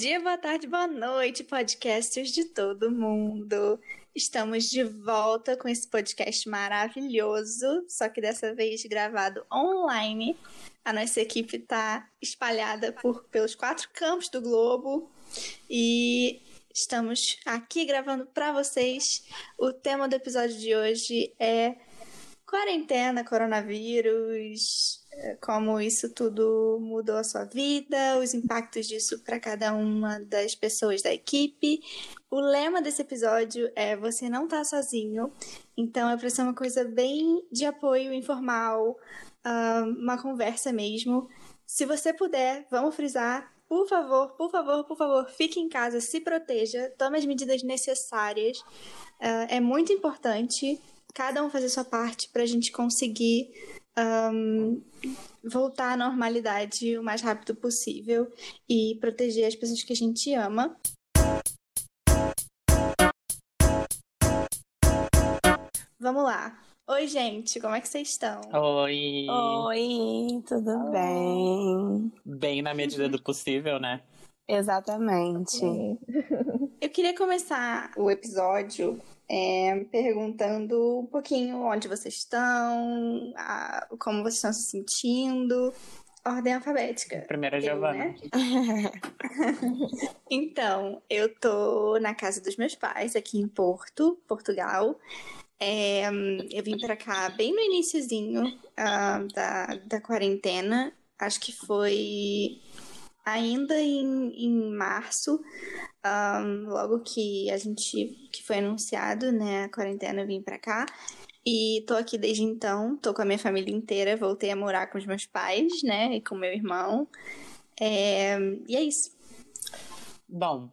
dia, boa tarde, boa noite, podcasters de todo mundo. Estamos de volta com esse podcast maravilhoso, só que dessa vez gravado online. A nossa equipe está espalhada por, pelos quatro campos do globo e estamos aqui gravando para vocês. O tema do episódio de hoje é quarentena, coronavírus, como isso tudo mudou a sua vida, os impactos disso para cada uma das pessoas da equipe. O lema desse episódio é Você não tá sozinho. Então é para ser uma coisa bem de apoio informal, ah, uma conversa mesmo. Se você puder, vamos frisar, por favor, por favor, por favor, fique em casa, se proteja, tome as medidas necessárias. Uh, é muito importante cada um fazer sua parte para a gente conseguir um, voltar à normalidade o mais rápido possível e proteger as pessoas que a gente ama. Vamos lá. Oi, gente, como é que vocês estão? Oi! Oi, tudo Oi. bem? Bem na medida do possível, né? Exatamente. Eu queria começar o episódio é, perguntando um pouquinho onde vocês estão, a, como vocês estão se sentindo. Ordem alfabética. Primeira eu, Giovana. Né? então, eu tô na casa dos meus pais, aqui em Porto, Portugal. É, eu vim para cá bem no iníciozinho uh, da, da quarentena. Acho que foi ainda em, em março, um, logo que a gente que foi anunciado, né, a quarentena, eu vim para cá. E tô aqui desde então, tô com a minha família inteira, voltei a morar com os meus pais, né, e com meu irmão. É, e é isso. Bom,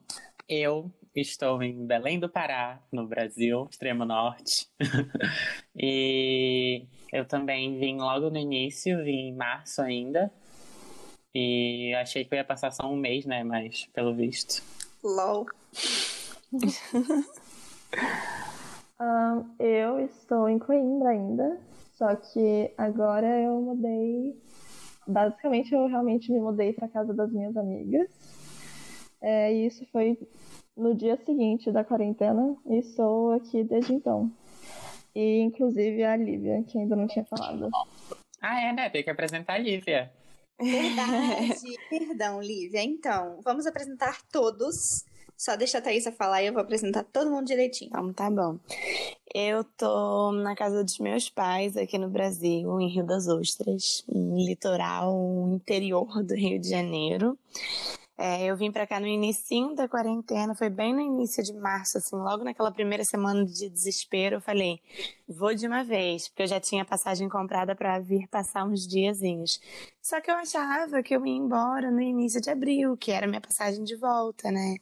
eu estou em Belém do Pará, no Brasil, extremo norte. e eu também vim logo no início, vim em março ainda. E achei que eu ia passar só um mês, né? Mas pelo visto. LOL. um, eu estou em Coimbra ainda. Só que agora eu mudei. Basicamente, eu realmente me mudei para casa das minhas amigas. É, e isso foi no dia seguinte da quarentena e estou aqui desde então. E inclusive a Lívia, que ainda não tinha falado. Ah, é, né? Tem que apresentar a Lívia. Verdade. Perdão, Lívia. Então, vamos apresentar todos. Só deixa a Thaisa falar e eu vou apresentar todo mundo direitinho. Então, tá bom. Eu tô na casa dos meus pais aqui no Brasil, em Rio das Ostras, um litoral interior do Rio de Janeiro. É, eu vim para cá no início da quarentena, foi bem no início de março, assim, logo naquela primeira semana de desespero, eu falei, vou de uma vez, porque eu já tinha passagem comprada para vir passar uns diazinhos. Só que eu achava que eu ia embora no início de abril, que era minha passagem de volta, né?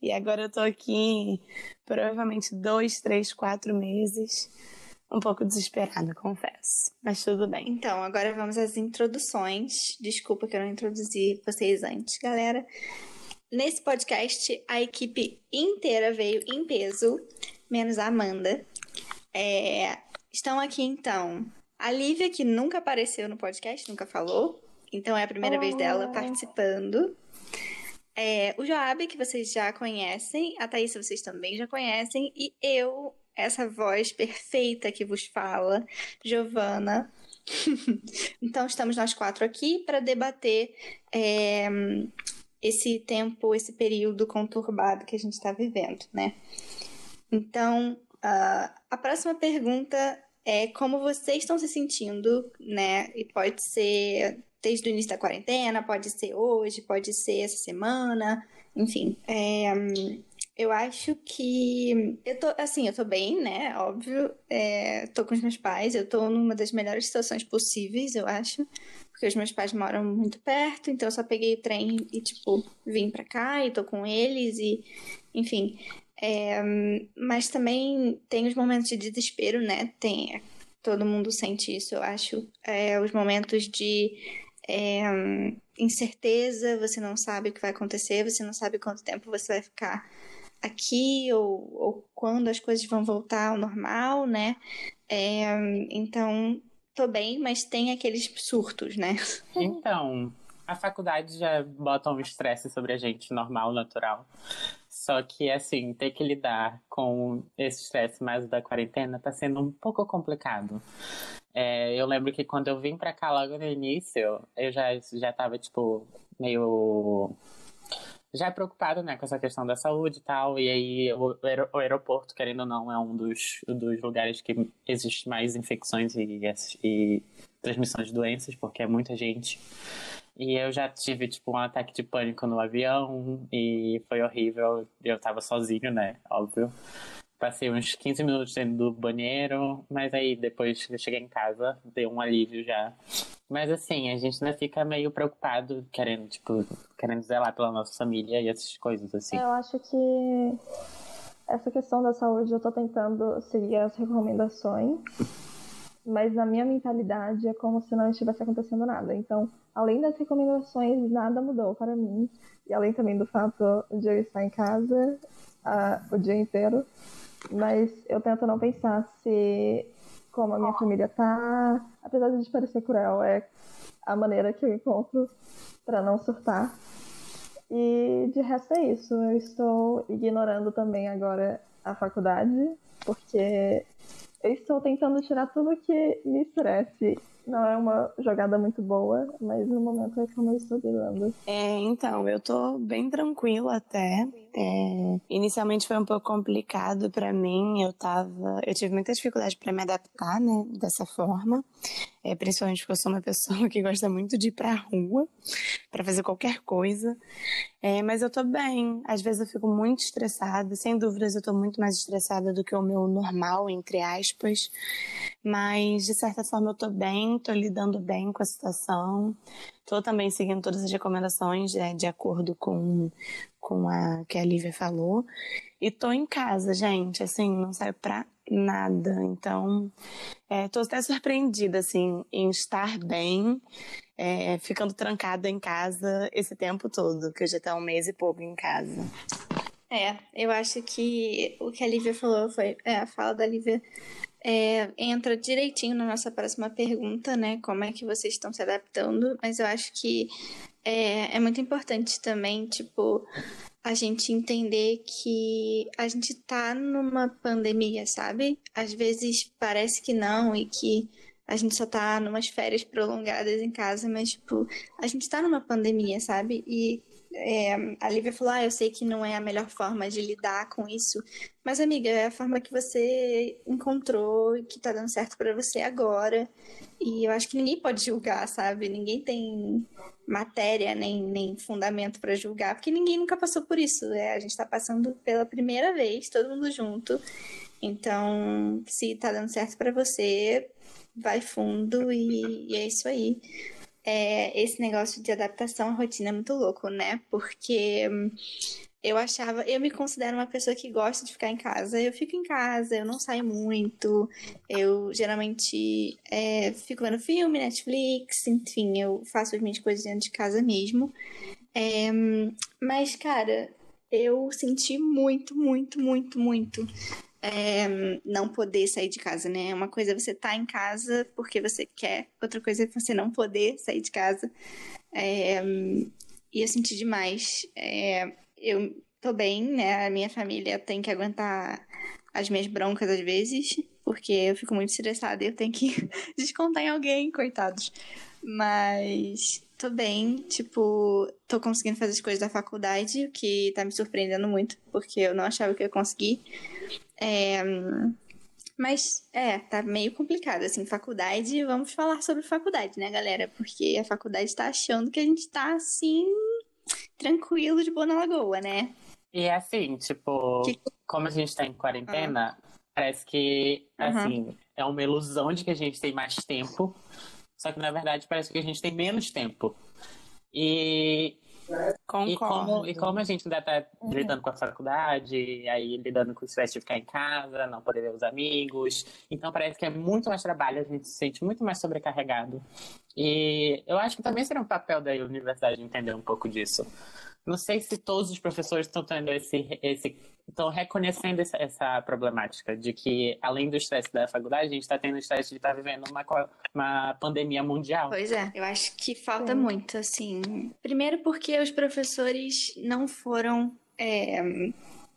E agora eu tô aqui provavelmente dois, três, quatro meses um pouco desesperada, confesso. Mas tudo bem. Então, agora vamos às introduções. Desculpa que eu não introduzi vocês antes, galera. Nesse podcast, a equipe inteira veio em peso, menos a Amanda. É, estão aqui, então, a Lívia, que nunca apareceu no podcast, nunca falou. Então, é a primeira oh. vez dela participando. É, o Joab, que vocês já conhecem. A Thaís, vocês também já conhecem. E eu, essa voz perfeita que vos fala, Giovana. então, estamos nós quatro aqui para debater é, esse tempo, esse período conturbado que a gente está vivendo, né? Então, uh, a próxima pergunta é como vocês estão se sentindo, né? E pode ser desde o início da quarentena, pode ser hoje, pode ser essa semana, enfim. É, eu acho que. Eu tô, assim, eu tô bem, né? Óbvio. É, tô com os meus pais, eu tô numa das melhores situações possíveis, eu acho. Porque os meus pais moram muito perto, então eu só peguei o trem e, tipo, vim pra cá e tô com eles e. Enfim. É, mas também tem os momentos de desespero, né? Tem. Todo mundo sente isso, eu acho. É, os momentos de. É, incerteza, você não sabe o que vai acontecer, você não sabe quanto tempo você vai ficar aqui ou, ou quando as coisas vão voltar ao normal, né? É, então, tô bem, mas tem aqueles surtos, né? Então, a faculdade já bota um estresse sobre a gente, normal, natural. Só que, assim, ter que lidar com esse estresse mais da quarentena tá sendo um pouco complicado. É, eu lembro que quando eu vim pra cá logo no início, eu já, já tava, tipo, meio já é preocupado, né, com essa questão da saúde e tal, e aí o, o aeroporto, querendo ou não, é um dos, dos lugares que existe mais infecções e, e transmissão de doenças, porque é muita gente. E eu já tive, tipo, um ataque de pânico no avião e foi horrível. Eu tava sozinho, né? Óbvio. Passei uns 15 minutos dentro do banheiro, mas aí depois que eu cheguei em casa, deu um alívio já. Mas assim, a gente ainda fica meio preocupado, querendo, tipo, querendo zelar pela nossa família e essas coisas, assim. Eu acho que essa questão da saúde eu tô tentando seguir as recomendações, mas na minha mentalidade é como se não estivesse acontecendo nada. Então, além das recomendações, nada mudou para mim. E além também do fato de eu estar em casa uh, o dia inteiro, mas eu tento não pensar se como a minha família tá, apesar de parecer cruel, é a maneira que eu encontro para não surtar. E de resto é isso. Eu estou ignorando também agora a faculdade, porque eu estou tentando tirar tudo que me estresse não é uma jogada muito boa, mas no momento é como eu estou lidando. É, então, eu tô bem tranquila até. É, inicialmente foi um pouco complicado para mim, eu tava, eu tive muita dificuldade para me adaptar, né, dessa forma, é, principalmente porque eu sou uma pessoa que gosta muito de ir pra rua para fazer qualquer coisa, é, mas eu tô bem, às vezes eu fico muito estressada, sem dúvidas eu tô muito mais estressada do que o meu normal, entre aspas, mas de certa forma eu tô bem, tô lidando bem com a situação, tô também seguindo todas as recomendações é, de acordo com com a que a Lívia falou. E tô em casa, gente, assim, não saio pra nada. Então, é, tô até surpreendida, assim, em estar bem, é, ficando trancada em casa esse tempo todo, que eu já tô um mês e pouco em casa. É, eu acho que o que a Lívia falou foi. É, a fala da Lívia é, entra direitinho na nossa próxima pergunta, né? Como é que vocês estão se adaptando? Mas eu acho que é, é muito importante também, tipo, a gente entender que a gente tá numa pandemia, sabe? Às vezes parece que não e que a gente só tá numas férias prolongadas em casa, mas, tipo, a gente tá numa pandemia, sabe? E é, a Lívia falou: Ah, eu sei que não é a melhor forma de lidar com isso, mas, amiga, é a forma que você encontrou e que tá dando certo para você agora. E eu acho que ninguém pode julgar, sabe? Ninguém tem matéria nem, nem fundamento para julgar, porque ninguém nunca passou por isso. Né? A gente tá passando pela primeira vez, todo mundo junto. Então, se tá dando certo para você, vai fundo e, e é isso aí é, esse negócio de adaptação à rotina é muito louco, né? Porque hum, eu achava, eu me considero uma pessoa que gosta de ficar em casa. Eu fico em casa, eu não saio muito. Eu geralmente é, fico vendo filme, Netflix, enfim, eu faço as minhas coisas dentro de casa mesmo. É, mas, cara, eu senti muito, muito, muito, muito é, não poder sair de casa, né? Uma coisa é você estar tá em casa porque você quer, outra coisa é você não poder sair de casa. É, e eu senti demais. É, eu tô bem, né? A minha família tem que aguentar as minhas broncas às vezes, porque eu fico muito estressada e eu tenho que descontar em alguém, coitados. Mas tô bem, tipo, tô conseguindo fazer as coisas da faculdade, o que tá me surpreendendo muito, porque eu não achava que eu ia conseguir. É, mas é, tá meio complicado, assim, faculdade. Vamos falar sobre faculdade, né, galera? Porque a faculdade tá achando que a gente tá assim, tranquilo de boa na lagoa, né? E é assim, tipo, que... como a gente tá em quarentena, uhum. parece que, assim, uhum. é uma ilusão de que a gente tem mais tempo. Só que na verdade parece que a gente tem menos tempo. E Concordo. E como, e como a gente ainda está uhum. lidando com a faculdade, aí lidando com o estresse de ficar em casa, não poder ver os amigos. Então parece que é muito mais trabalho, a gente se sente muito mais sobrecarregado. E eu acho que também seria um papel da universidade entender um pouco disso. Não sei se todos os professores estão tendo esse, esse estão reconhecendo essa, essa, problemática de que, além do estresse da faculdade, a gente está tendo o estresse de estar tá vivendo uma, uma pandemia mundial. Pois é, eu acho que falta Sim. muito, assim. Primeiro porque os professores não foram. É,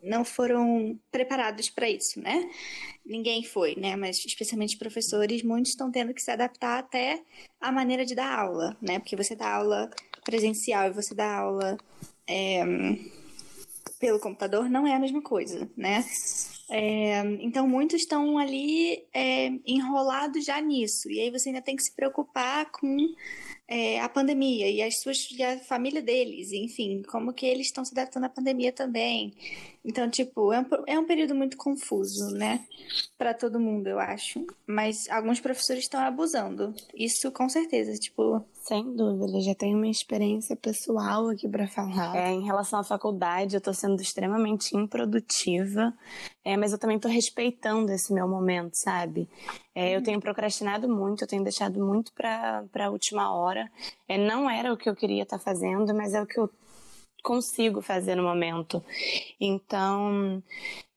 não foram preparados para isso, né? Ninguém foi, né? Mas especialmente professores, muitos estão tendo que se adaptar até à maneira de dar aula, né? Porque você dá aula presencial e você dá aula é, pelo computador não é a mesma coisa, né? É, então, muitos estão ali é, enrolados já nisso. E aí você ainda tem que se preocupar com é, a pandemia e as suas e a família deles, enfim, como que eles estão se adaptando à pandemia também. Então, tipo, é um, é um período muito confuso, né? Para todo mundo, eu acho. Mas alguns professores estão abusando. Isso com certeza, tipo. Sem dúvida, já tenho uma experiência pessoal aqui para falar. É, em relação à faculdade, eu tô sendo extremamente improdutiva, é, mas eu também tô respeitando esse meu momento, sabe? É, eu tenho procrastinado muito, eu tenho deixado muito para a última hora. É, não era o que eu queria estar tá fazendo, mas é o que eu consigo fazer no momento. Então,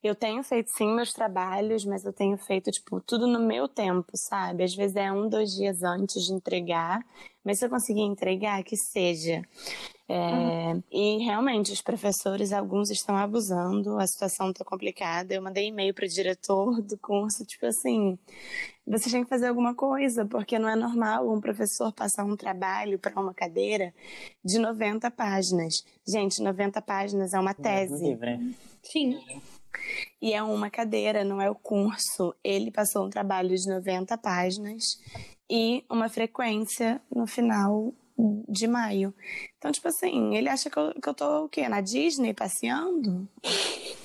eu tenho feito sim meus trabalhos, mas eu tenho feito, tipo, tudo no meu tempo, sabe? Às vezes é um, dois dias antes de entregar, mas se eu conseguir entregar, que seja. É, uhum. E realmente, os professores, alguns estão abusando, a situação está complicada. Eu mandei e-mail para o diretor do curso, tipo assim, você tem que fazer alguma coisa, porque não é normal um professor passar um trabalho para uma cadeira de 90 páginas. Gente, 90 páginas é uma tese. Sim. E é uma cadeira, não é o curso. Ele passou um trabalho de 90 páginas e uma frequência no final de maio. Então, tipo assim, ele acha que eu, que eu tô o quê? Na Disney passeando?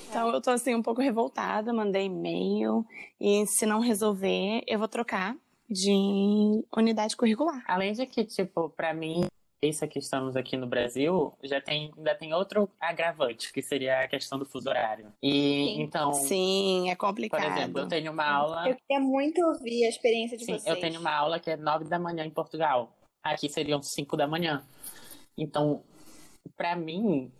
Então eu tô assim um pouco revoltada, mandei e-mail e se não resolver, eu vou trocar de unidade curricular. Além de que, tipo, para mim, isso que estamos aqui no Brasil, já tem, ainda tem outro agravante, que seria a questão do fuso horário. E Sim. então. Sim, é complicado. Por exemplo, eu tenho uma aula. Eu queria muito ouvir a experiência de Sim, vocês. Eu tenho uma aula que é nove da manhã em Portugal. Aqui seriam 5 da manhã. Então, para mim,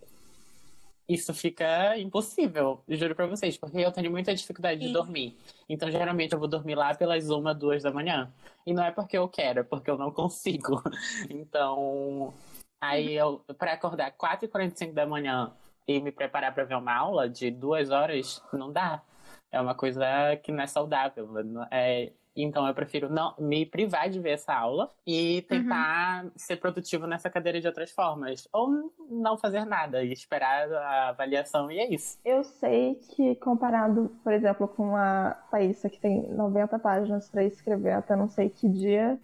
isso fica impossível, juro pra vocês, porque eu tenho muita dificuldade Sim. de dormir. Então, geralmente, eu vou dormir lá pelas uma, duas da manhã. E não é porque eu quero, é porque eu não consigo. Então, aí eu, pra acordar 4h45 da manhã e me preparar para ver uma aula de duas horas, não dá. É uma coisa que não é saudável. É, então eu prefiro não me privar de ver essa aula e tentar uhum. ser produtivo nessa cadeira de outras formas. Ou não fazer nada e esperar a avaliação e é isso. Eu sei que comparado, por exemplo, com a Thaísa, que tem 90 páginas para escrever até não sei que dia,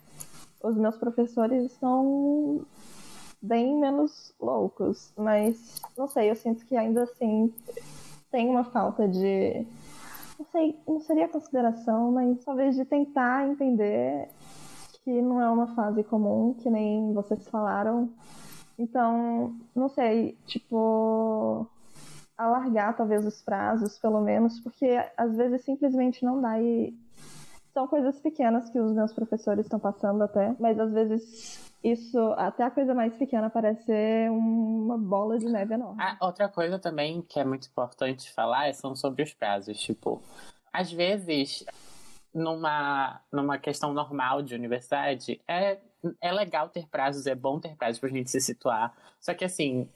os meus professores são bem menos loucos. Mas não sei, eu sinto que ainda assim tem uma falta de não sei, não seria consideração, mas talvez de tentar entender que não é uma fase comum, que nem vocês falaram. Então, não sei, tipo, alargar talvez os prazos, pelo menos, porque às vezes simplesmente não dá e são coisas pequenas que os meus professores estão passando até, mas às vezes isso, até a coisa mais pequena parece ser uma bola de neve enorme. Ah, outra coisa também que é muito importante falar são sobre os prazos. Tipo, às vezes, numa, numa questão normal de universidade, é, é legal ter prazos, é bom ter prazos pra gente se situar. Só que assim,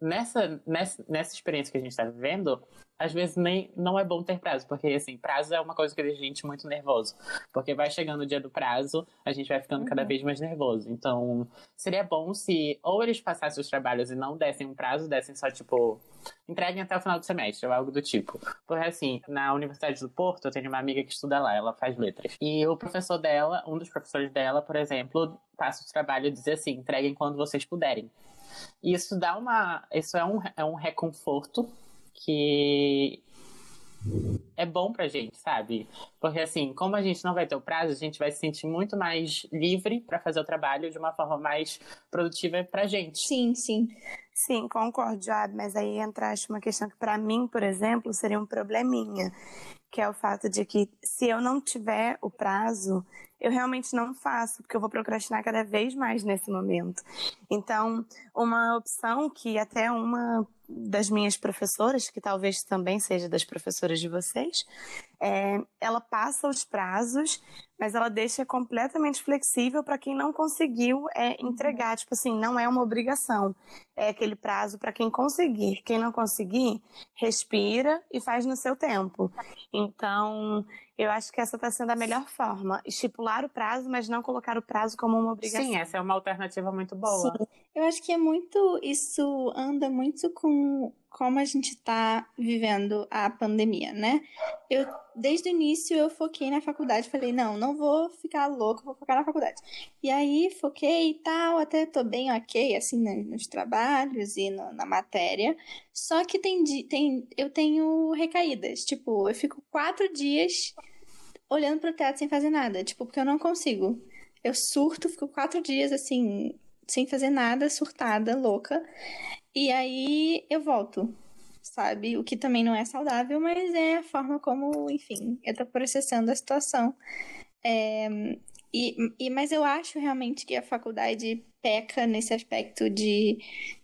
nessa, nessa, nessa experiência que a gente está vivendo, às vezes nem não é bom ter prazo, porque assim, prazo é uma coisa que deixa a gente muito nervoso. Porque vai chegando o dia do prazo, a gente vai ficando uhum. cada vez mais nervoso. Então, seria bom se ou eles passassem os trabalhos e não dessem um prazo, dessem só tipo entreguem até o final do semestre, ou algo do tipo. Porque assim, na Universidade do Porto, eu tenho uma amiga que estuda lá, ela faz letras. E o professor dela, um dos professores dela, por exemplo, passa o trabalho e diz assim: entreguem quando vocês puderem. E isso dá uma. Isso é um, é um reconforto que é bom pra gente, sabe? Porque assim, como a gente não vai ter o prazo, a gente vai se sentir muito mais livre para fazer o trabalho de uma forma mais produtiva pra gente. Sim, sim. Sim, concordo, Joab, mas aí entraste uma questão que para mim, por exemplo, seria um probleminha, que é o fato de que se eu não tiver o prazo, eu realmente não faço, porque eu vou procrastinar cada vez mais nesse momento. Então, uma opção que até uma das minhas professoras, que talvez também seja das professoras de vocês, é, ela passa os prazos, mas ela deixa completamente flexível para quem não conseguiu é, entregar. Tipo assim, não é uma obrigação. É aquele prazo para quem conseguir. Quem não conseguir, respira e faz no seu tempo. Então, eu acho que essa está sendo a melhor forma. Estipular o prazo, mas não colocar o prazo como uma obrigação. Sim, essa é uma alternativa muito boa. Sim. Eu acho que é muito. Isso anda muito com como a gente está vivendo a pandemia, né? Eu, desde o início, eu foquei na faculdade. Falei, não, não vou ficar louco, vou focar na faculdade. E aí, foquei e tal, até tô bem ok, assim, nos trabalhos e no, na matéria. Só que tem, tem, eu tenho recaídas. Tipo, eu fico quatro dias olhando pro teto sem fazer nada. Tipo, porque eu não consigo. Eu surto, fico quatro dias, assim, sem fazer nada, surtada, louca. E aí eu volto, sabe? O que também não é saudável, mas é a forma como, enfim, eu tô processando a situação. É, e, e, mas eu acho realmente que a faculdade peca nesse aspecto de,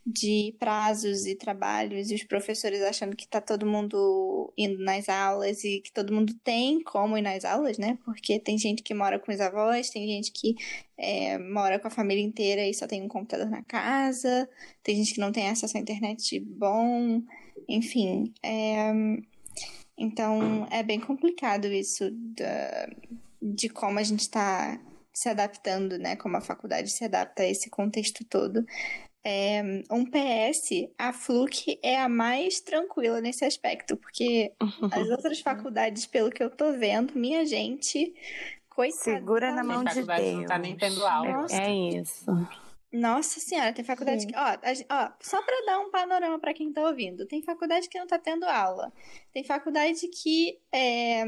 de prazos e trabalhos, e os professores achando que está todo mundo indo nas aulas e que todo mundo tem como ir nas aulas, né? Porque tem gente que mora com os avós, tem gente que é, mora com a família inteira e só tem um computador na casa, tem gente que não tem acesso à internet bom, enfim. É, então é bem complicado isso da de como a gente está se adaptando, né? Como a faculdade se adapta a esse contexto todo. É, um PS, a Fluke é a mais tranquila nesse aspecto, porque as outras faculdades, pelo que eu tô vendo, minha gente, coitada. Segura na mão de Deus. Não tá nem tendo aula. É, é isso. Nossa senhora, tem faculdade Sim. que. Ó, ó só para dar um panorama para quem tá ouvindo, tem faculdade que não tá tendo aula. Tem faculdade que é,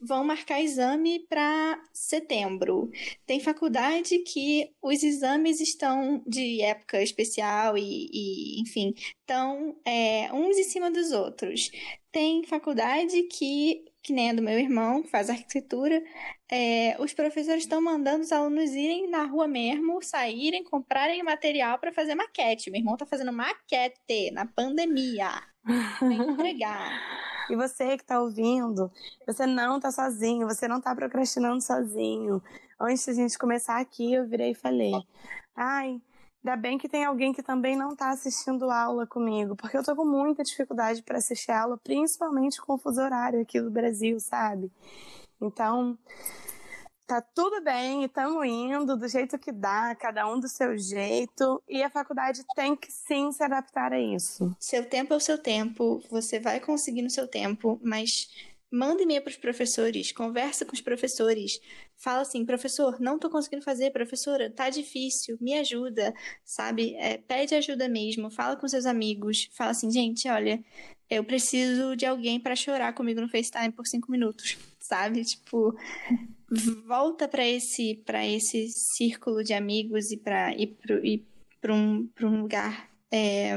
vão marcar exame para setembro. Tem faculdade que os exames estão de época especial e, e enfim, estão é, uns em cima dos outros. Tem faculdade que que nem a do meu irmão, que faz arquitetura, é, os professores estão mandando os alunos irem na rua mesmo, saírem, comprarem material para fazer maquete. Meu irmão está fazendo maquete na pandemia. Pra entregar. E você que está ouvindo, você não está sozinho, você não está procrastinando sozinho. Antes da gente começar aqui, eu virei e falei: ai, Ainda bem que tem alguém que também não está assistindo aula comigo, porque eu tô com muita dificuldade para assistir aula, principalmente com o fuso horário aqui do Brasil, sabe? Então, tá tudo bem, estamos indo do jeito que dá, cada um do seu jeito, e a faculdade tem que sim se adaptar a isso. Seu tempo é o seu tempo, você vai conseguir no seu tempo, mas Manda e-mail para os professores, conversa com os professores, fala assim, professor, não estou conseguindo fazer, professora, tá difícil, me ajuda, sabe? É, pede ajuda mesmo, fala com seus amigos, fala assim, gente, olha, eu preciso de alguém para chorar comigo no FaceTime por cinco minutos, sabe? Tipo, volta para esse para esse círculo de amigos e para ir para um, um lugar é,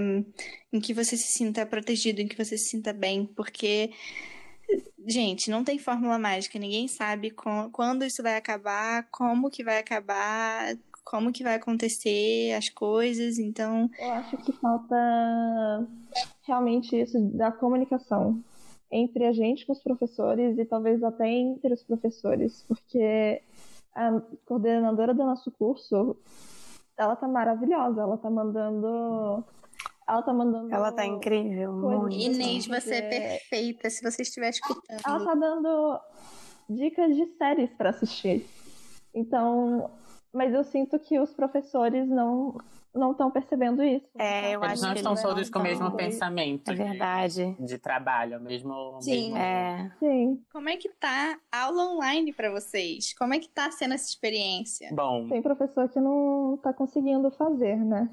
em que você se sinta protegido, em que você se sinta bem, porque Gente, não tem fórmula mágica, ninguém sabe com, quando isso vai acabar, como que vai acabar, como que vai acontecer as coisas, então. Eu acho que falta realmente isso da comunicação entre a gente com os professores e talvez até entre os professores, porque a coordenadora do nosso curso, ela tá maravilhosa, ela tá mandando ela tá mandando. Ela tá incrível. Muito. Inês, você é perfeita se você estiver escutando. Ela tá dando dicas de séries para assistir. Então, mas eu sinto que os professores não não estão percebendo isso. É, eu eles acho não que estão todos com o mesmo pensamento. É verdade. De, de trabalho, mesmo. Sim. Mesmo... É. Sim. Como é que tá a aula online para vocês? Como é que tá sendo essa experiência? Bom. Tem professor que não tá conseguindo fazer, né?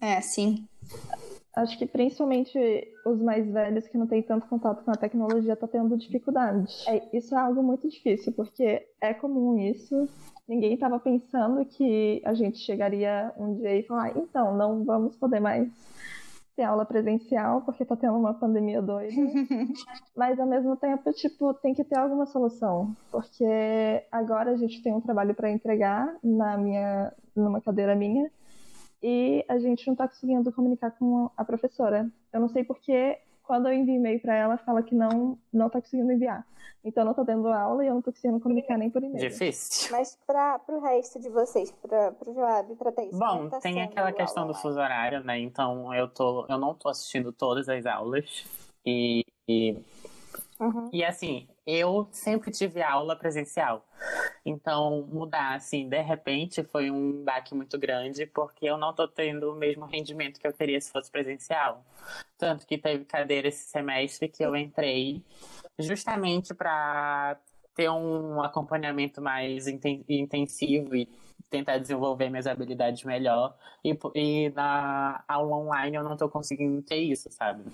É, sim. Acho que principalmente os mais velhos que não têm tanto contato com a tecnologia estão tá tendo dificuldade. É, isso é algo muito difícil, porque é comum isso. Ninguém estava pensando que a gente chegaria um dia e falar, então, não vamos poder mais ter aula presencial, porque tá tendo uma pandemia doida. Mas ao mesmo tempo, tipo, tem que ter alguma solução. Porque agora a gente tem um trabalho para entregar na minha, numa cadeira minha e a gente não está conseguindo comunicar com a professora. Eu não sei porque quando eu envio e-mail para ela, fala que não não está conseguindo enviar. Então não estou tendo aula e eu não estou conseguindo comunicar nem por e-mail. Difícil. Mas para o resto de vocês, para o Joab, para Thaís, Bom, tá tem aquela questão do fuso horário, né? Então eu tô eu não estou assistindo todas as aulas e, e Uhum. E assim, eu sempre tive aula presencial. Então, mudar, assim, de repente, foi um baque muito grande, porque eu não tô tendo o mesmo rendimento que eu teria se fosse presencial. Tanto que teve cadeira esse semestre que eu entrei justamente para ter um acompanhamento mais intensivo e tentar desenvolver minhas habilidades melhor. E, e na aula online eu não tô conseguindo ter isso, sabe?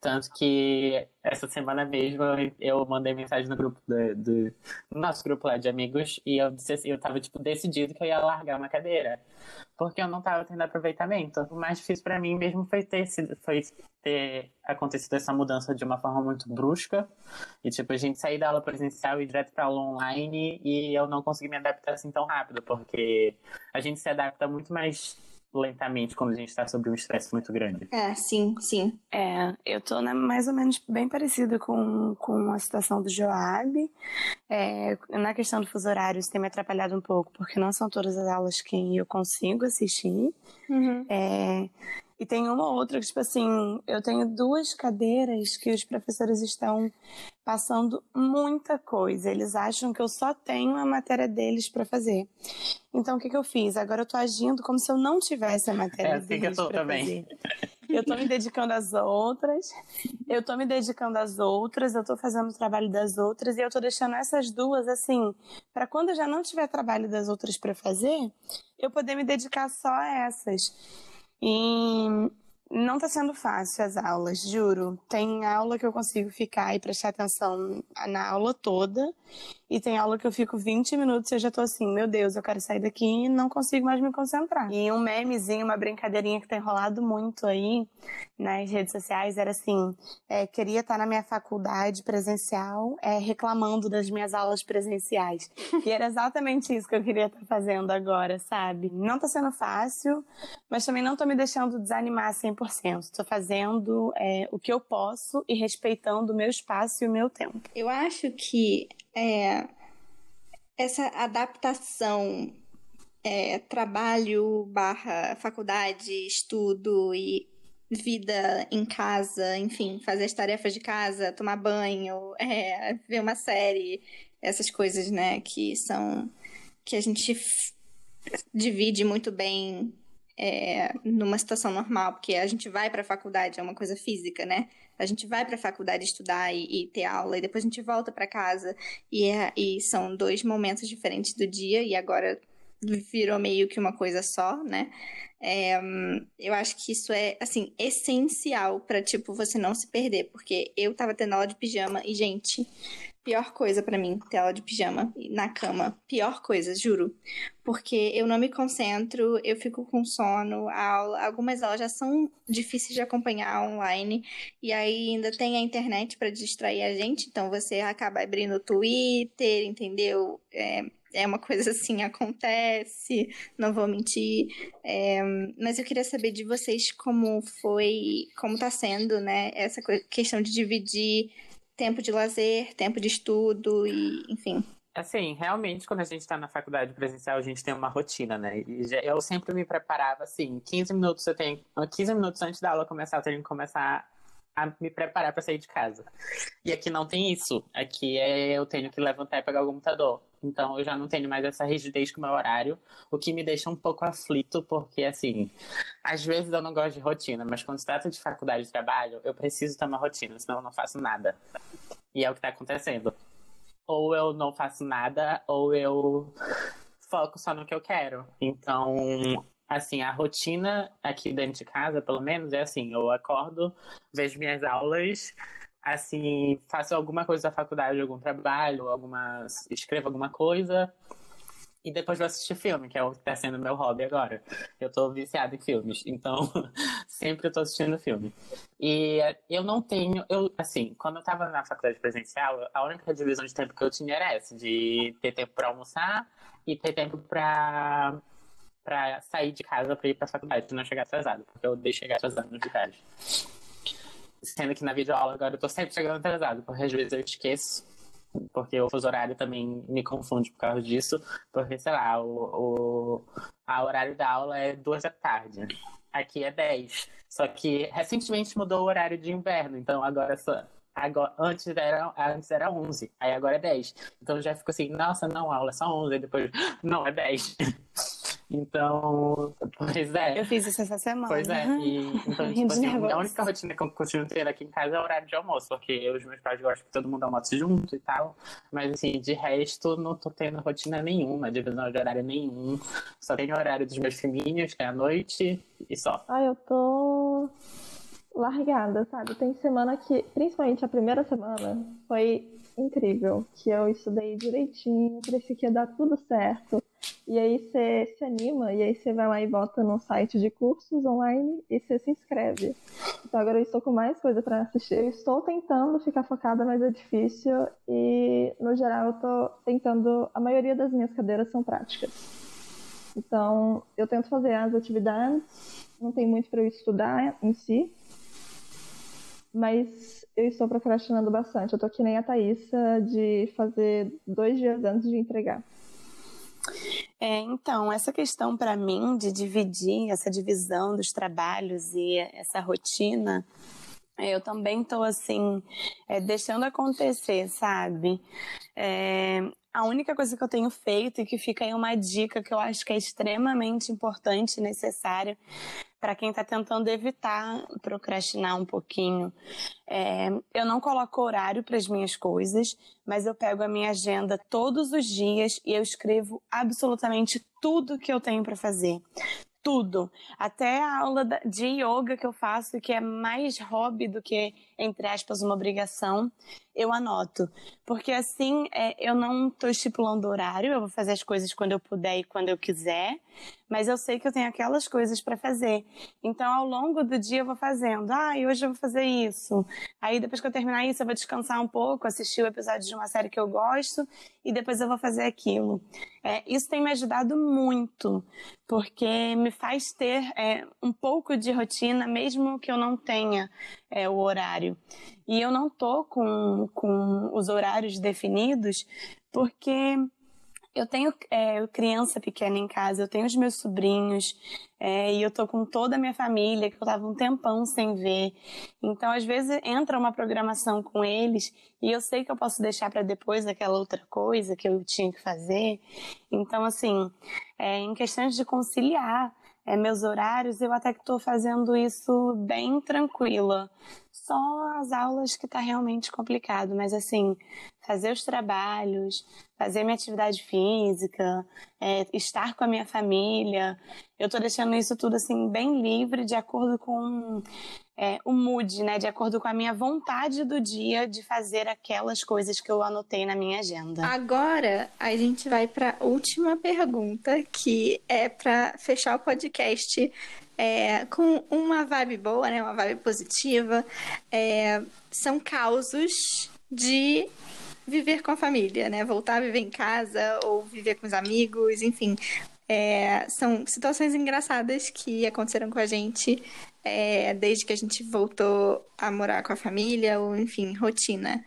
Tanto que essa semana mesmo eu mandei mensagem no grupo do, do no nosso grupo lá de amigos e eu disse assim, eu tava tipo decidido que eu ia largar uma cadeira. Porque eu não tava tendo aproveitamento. O mais difícil para mim mesmo foi ter sido, foi ter acontecido essa mudança de uma forma muito brusca. E tipo, a gente sair da aula presencial e ir direto pra aula online e eu não consegui me adaptar assim tão rápido, porque a gente se adapta muito mais lentamente quando a gente está sob um estresse muito grande. É, sim, sim. É, eu tô né, mais ou menos bem parecida com, com a situação do Joab. É, na questão do fuso horário, isso tem me atrapalhado um pouco, porque não são todas as aulas que eu consigo assistir. Uhum. É, e tem uma outra que, tipo assim, eu tenho duas cadeiras que os professores estão passando muita coisa. Eles acham que eu só tenho a matéria deles para fazer. Então, o que, que eu fiz? Agora eu tô agindo como se eu não tivesse a matéria é assim deles que eu tô também. fazer. Eu tô me dedicando às outras, eu tô me dedicando às outras, eu tô fazendo o trabalho das outras e eu tô deixando essas duas assim, para quando eu já não tiver trabalho das outras para fazer, eu poder me dedicar só a essas. E não tá sendo fácil as aulas, juro. Tem aula que eu consigo ficar e prestar atenção na aula toda. E tem aula que eu fico 20 minutos e eu já tô assim, meu Deus, eu quero sair daqui e não consigo mais me concentrar. E um memezinho, uma brincadeirinha que tem rolado muito aí nas redes sociais era assim: é, queria estar na minha faculdade presencial é, reclamando das minhas aulas presenciais. E era exatamente isso que eu queria estar fazendo agora, sabe? Não tá sendo fácil, mas também não tô me deixando desanimar 100%. Tô fazendo é, o que eu posso e respeitando o meu espaço e o meu tempo. Eu acho que é, essa adaptação é, trabalho barra faculdade, estudo e vida em casa, enfim, fazer as tarefas de casa, tomar banho, é, ver uma série, essas coisas, né, que são que a gente divide muito bem é, numa situação normal, porque a gente vai para a faculdade, é uma coisa física, né? A gente vai para a faculdade estudar e, e, ter aula, e depois a gente volta para casa, e, é, e são dois momentos diferentes do dia, e agora virou meio que uma coisa só, né? É, eu acho que isso é, assim, essencial para tipo, você não se perder, porque eu tava tendo aula de pijama e, gente, Pior coisa para mim, tela de pijama na cama. Pior coisa, juro. Porque eu não me concentro, eu fico com sono, a aula, algumas aulas já são difíceis de acompanhar online e aí ainda tem a internet para distrair a gente, então você acaba abrindo o Twitter, entendeu? É, é uma coisa assim, acontece, não vou mentir. É, mas eu queria saber de vocês como foi, como tá sendo, né, essa questão de dividir tempo de lazer, tempo de estudo e, enfim. Assim, realmente, quando a gente está na faculdade presencial, a gente tem uma rotina, né? E eu sempre me preparava assim, 15 minutos eu tenho. 15 minutos antes da aula começar, eu tenho que começar a me preparar para sair de casa. E aqui não tem isso. Aqui é eu tenho que levantar e pegar o computador. Então eu já não tenho mais essa rigidez com o meu horário, o que me deixa um pouco aflito, porque assim, às vezes eu não gosto de rotina, mas quando se trata de faculdade de trabalho, eu preciso ter uma rotina, senão eu não faço nada. E é o que está acontecendo. Ou eu não faço nada, ou eu foco só no que eu quero. Então, assim, a rotina aqui dentro de casa, pelo menos, é assim, eu acordo, vejo minhas aulas, assim, faço alguma coisa da faculdade, algum trabalho, algumas, escrevo alguma coisa, e depois vou assistir filme, que é o que tá sendo meu hobby agora. Eu tô viciado em filmes, então sempre eu tô assistindo filme. E eu não tenho, eu, assim, quando eu tava na faculdade presencial, a única divisão de tempo que eu tinha era essa, de ter tempo pra almoçar e ter tempo pra, pra sair de casa pra ir pra faculdade, não chegar atrasado, porque eu odeio chegar atrasado no viagem. Sendo que na videoaula agora eu tô sempre chegando atrasado, porque às vezes eu esqueço porque o fuso horário também me confunde por causa disso, porque, sei lá, o, o a horário da aula é duas da tarde, aqui é 10. Só que recentemente mudou o horário de inverno, então agora só. Agora, antes, era, antes era 11, aí agora é 10. Então já fico assim, nossa, não, aula é só 11, aí depois, não, é 10. Então, pois é. Eu fiz isso essa semana. Pois é. E, então, tipo, assim, a única rotina que eu continuo tendo aqui em casa é o horário de almoço, porque eu e os meus pais gostam que todo mundo almoce junto e tal. Mas, assim, de resto, não tô tendo rotina nenhuma, divisão de horário nenhum. Só tenho o horário dos meus filhinhos, que é à noite, e só. Ah, eu tô largada, sabe? Tem semana que, principalmente a primeira semana, foi incrível. Que eu estudei direitinho, parecia que ia dar tudo certo. E aí você se anima, e aí você vai lá e bota no site de cursos online e você se inscreve. Então agora eu estou com mais coisa para assistir. Eu estou tentando ficar focada, mas é difícil. E no geral eu estou tentando. A maioria das minhas cadeiras são práticas. Então eu tento fazer as atividades, não tem muito para eu estudar em si. Mas eu estou procrastinando bastante. Eu tô que nem a Thaísa de fazer dois dias antes de entregar. É, então, essa questão para mim de dividir essa divisão dos trabalhos e essa rotina, eu também estou assim, é, deixando acontecer, sabe? É, a única coisa que eu tenho feito e que fica aí uma dica que eu acho que é extremamente importante e necessária para quem está tentando evitar procrastinar um pouquinho. É, eu não coloco horário para as minhas coisas, mas eu pego a minha agenda todos os dias e eu escrevo absolutamente tudo que eu tenho para fazer tudo. Até a aula de yoga que eu faço, que é mais hobby do que, entre aspas, uma obrigação, eu anoto. Porque assim, é, eu não estou estipulando horário, eu vou fazer as coisas quando eu puder e quando eu quiser mas eu sei que eu tenho aquelas coisas para fazer. Então, ao longo do dia, eu vou fazendo. Ah, e hoje eu vou fazer isso. Aí, depois que eu terminar isso, eu vou descansar um pouco, assistir o episódio de uma série que eu gosto, e depois eu vou fazer aquilo. É, isso tem me ajudado muito, porque me faz ter é, um pouco de rotina, mesmo que eu não tenha é, o horário. E eu não tô com, com os horários definidos, porque eu tenho é, criança pequena em casa, eu tenho os meus sobrinhos, é, e eu tô com toda a minha família, que eu tava um tempão sem ver. Então, às vezes, entra uma programação com eles e eu sei que eu posso deixar para depois aquela outra coisa que eu tinha que fazer. Então, assim, é, em questões de conciliar é, meus horários, eu até que estou fazendo isso bem tranquila. Só as aulas que tá realmente complicado, mas assim, fazer os trabalhos, fazer minha atividade física, é, estar com a minha família. Eu estou deixando isso tudo assim bem livre, de acordo com é, o mood, né? De acordo com a minha vontade do dia de fazer aquelas coisas que eu anotei na minha agenda. Agora a gente vai para a última pergunta, que é para fechar o podcast é, com uma vibe boa, né? Uma vibe positiva. É, são causos de viver com a família, né? Voltar a viver em casa ou viver com os amigos, enfim. É, são situações engraçadas que aconteceram com a gente é, desde que a gente voltou a morar com a família, ou enfim, rotina.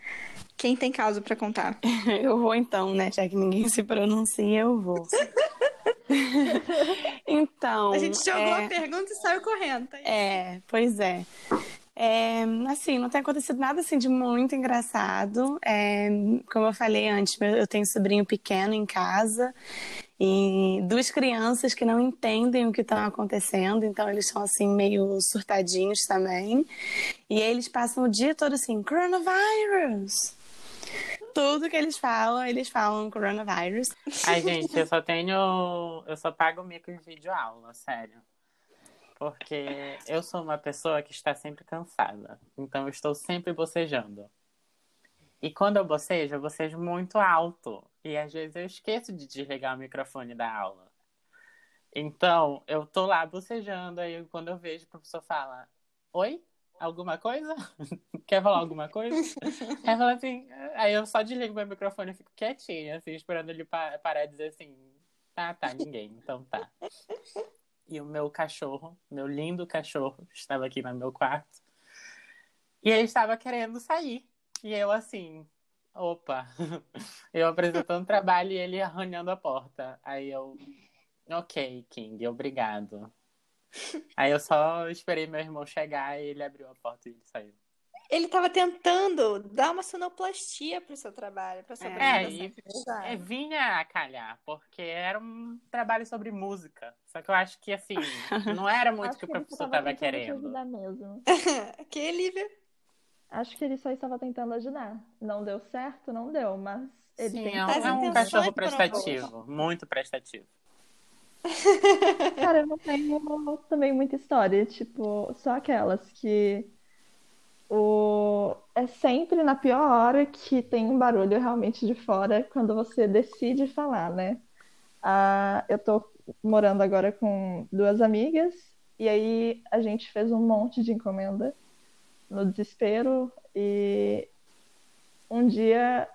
Quem tem causa para contar? Eu vou então, né? Já que ninguém se pronuncia, eu vou. então. A gente jogou é... a pergunta e saiu correndo. Tá? É, pois é. É, assim, não tem acontecido nada assim de muito engraçado. É, como eu falei antes, eu tenho um sobrinho pequeno em casa e duas crianças que não entendem o que está acontecendo, então eles são assim meio surtadinhos também. E eles passam o dia todo assim, coronavirus. tudo que eles falam, eles falam coronavírus. Ai, gente, eu só tenho. Eu só pago mico em vídeo aula, sério. Porque eu sou uma pessoa que está sempre cansada. Então eu estou sempre bocejando. E quando eu bocejo, eu bocejo muito alto. E às vezes eu esqueço de desligar o microfone da aula. Então, eu tô lá bocejando, aí quando eu vejo o professor fala, oi? Alguma coisa? Quer falar alguma coisa? aí fala assim, aí eu só desligo meu microfone e fico quietinha, assim, esperando ele pa parar de dizer assim, tá, tá, ninguém, então tá. E o meu cachorro, meu lindo cachorro, estava aqui no meu quarto. E ele estava querendo sair. E eu assim, opa, eu apresentando trabalho e ele arranhando a porta. Aí eu, ok, King, obrigado. Aí eu só esperei meu irmão chegar e ele abriu a porta e ele saiu. Ele estava tentando dar uma sonoplastia pro seu trabalho, pra sua é, e, é, vinha a calhar, porque era um trabalho sobre música. Só que eu acho que, assim, não era muito o que o professor estava querendo. Mesmo. que, Lívia? Acho que ele só estava tentando ajudar. Não deu certo, não deu, mas ele Sim, tem é um, é um cachorro prestativo, muito prestativo. Cara, eu não tenho também muita história, tipo, só aquelas que o... é sempre na pior hora que tem um barulho realmente de fora quando você decide falar, né? Ah, eu tô morando agora com duas amigas e aí a gente fez um monte de encomenda no desespero e um dia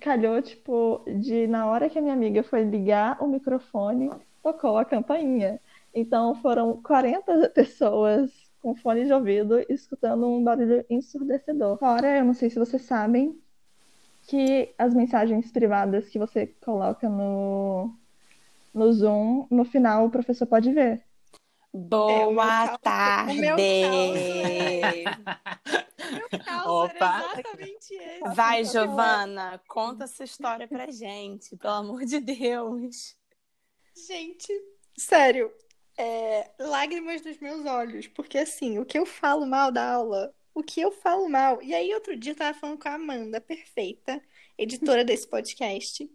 calhou, tipo, de na hora que a minha amiga foi ligar o microfone, tocou a campainha. Então foram 40 pessoas com fone de ouvido escutando um barulho ensurdecedor. Fora, eu não sei se vocês sabem que as mensagens privadas que você coloca no, no Zoom, no final o professor pode ver. Boa é, tarde! O meu caos Opa. exatamente esse. Vai, Giovana, conta essa história pra gente, pelo amor de Deus. Gente, sério, é, lágrimas nos meus olhos, porque assim, o que eu falo mal da aula, o que eu falo mal. E aí, outro dia eu tava falando com a Amanda, perfeita, editora desse podcast.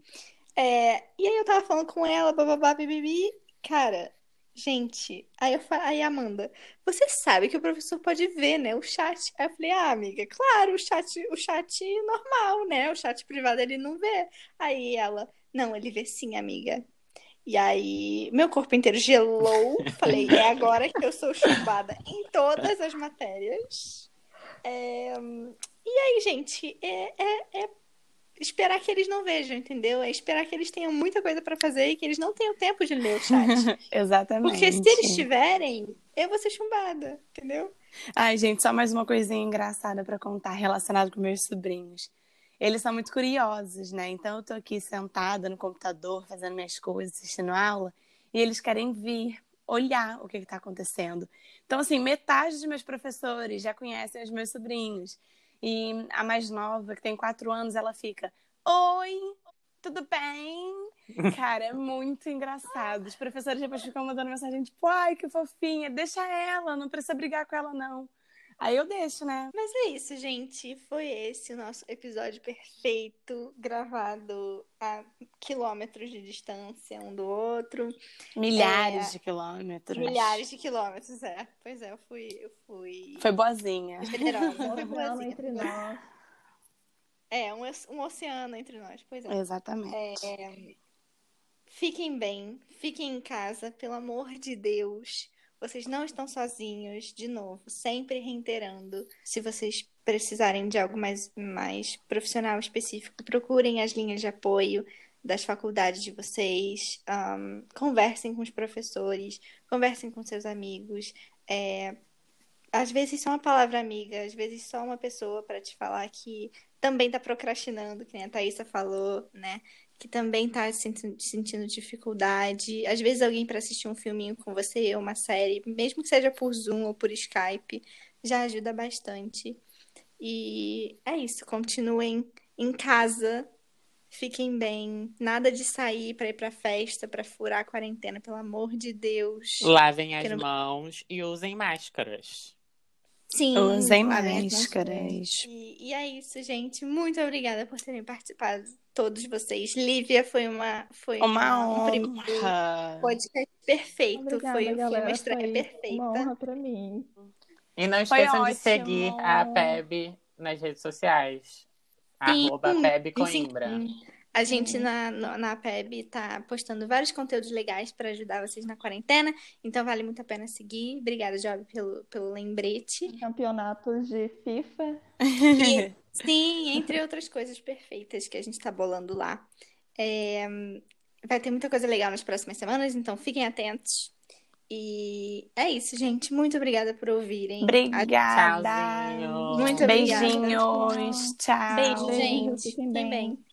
É, e aí eu tava falando com ela, bababá, bibibi. Cara, Gente, aí eu aí Amanda, você sabe que o professor pode ver, né, o chat. Aí eu falei, ah, amiga, claro, o chat, o chat normal, né? O chat privado ele não vê. Aí ela, não, ele vê sim, amiga. E aí, meu corpo inteiro gelou. Falei, é agora que eu sou chumbada em todas as matérias. É... E aí, gente, é, é, é esperar que eles não vejam, entendeu? É esperar que eles tenham muita coisa para fazer e que eles não tenham tempo de ler o chat. Exatamente. Porque se eles tiverem, eu vou ser chumbada, entendeu? Ai, gente, só mais uma coisinha engraçada para contar relacionada com meus sobrinhos. Eles são muito curiosos, né? Então eu tô aqui sentada no computador, fazendo minhas coisas, assistindo aula, e eles querem vir olhar o que está acontecendo. Então, assim, metade dos meus professores já conhecem os meus sobrinhos. E a mais nova, que tem quatro anos, ela fica: Oi, tudo bem? Cara, é muito engraçado. Os professores depois ficam mandando mensagem tipo: Ai, que fofinha, deixa ela, não precisa brigar com ela, não. Aí eu deixo, né? Mas é isso, gente. Foi esse o nosso episódio perfeito, gravado a quilômetros de distância um do outro. Milhares é... de quilômetros. Milhares de quilômetros, é. Pois é, eu fui. Eu fui... Foi boazinha. Generosa. boazinha. entre nós. É, um, um oceano entre nós, pois é. Exatamente. É... Fiquem bem, fiquem em casa, pelo amor de Deus. Vocês não estão sozinhos, de novo, sempre reiterando. Se vocês precisarem de algo mais, mais profissional específico, procurem as linhas de apoio das faculdades de vocês, um, conversem com os professores, conversem com seus amigos. É, às vezes só uma palavra amiga, às vezes só uma pessoa para te falar que também está procrastinando, que nem a Thaisa falou, né? Que também está sentindo, sentindo dificuldade. Às vezes alguém para assistir um filminho com você, ou uma série, mesmo que seja por Zoom ou por Skype, já ajuda bastante. E é isso, continuem em casa, fiquem bem, nada de sair para ir para festa, para furar a quarentena, pelo amor de Deus. Lavem as não... mãos e usem máscaras. Sim, Usem lavem as máscaras. mãos. E, e é isso, gente. Muito obrigada por terem participado, todos vocês. Lívia, foi uma foi Uma um primeiro honra. podcast perfeito. Obrigada, foi, foi uma estreia Foi perfeita. Uma honra pra mim. E não Foi esqueçam de seguir a PEB nas redes sociais. Sim, Arroba PEB sim. A gente na, na PEB tá postando vários conteúdos legais para ajudar vocês na quarentena, então vale muito a pena seguir. Obrigada, Job, pelo, pelo lembrete. Campeonatos de FIFA. E, sim, entre outras coisas perfeitas que a gente tá bolando lá. É, vai ter muita coisa legal nas próximas semanas, então fiquem atentos. E é isso, gente. Muito obrigada por ouvirem. Obrigada. Tchauzinho. Muito obrigada. Beijinhos. Tchau. Beijo, gente. Fiquem bem. bem.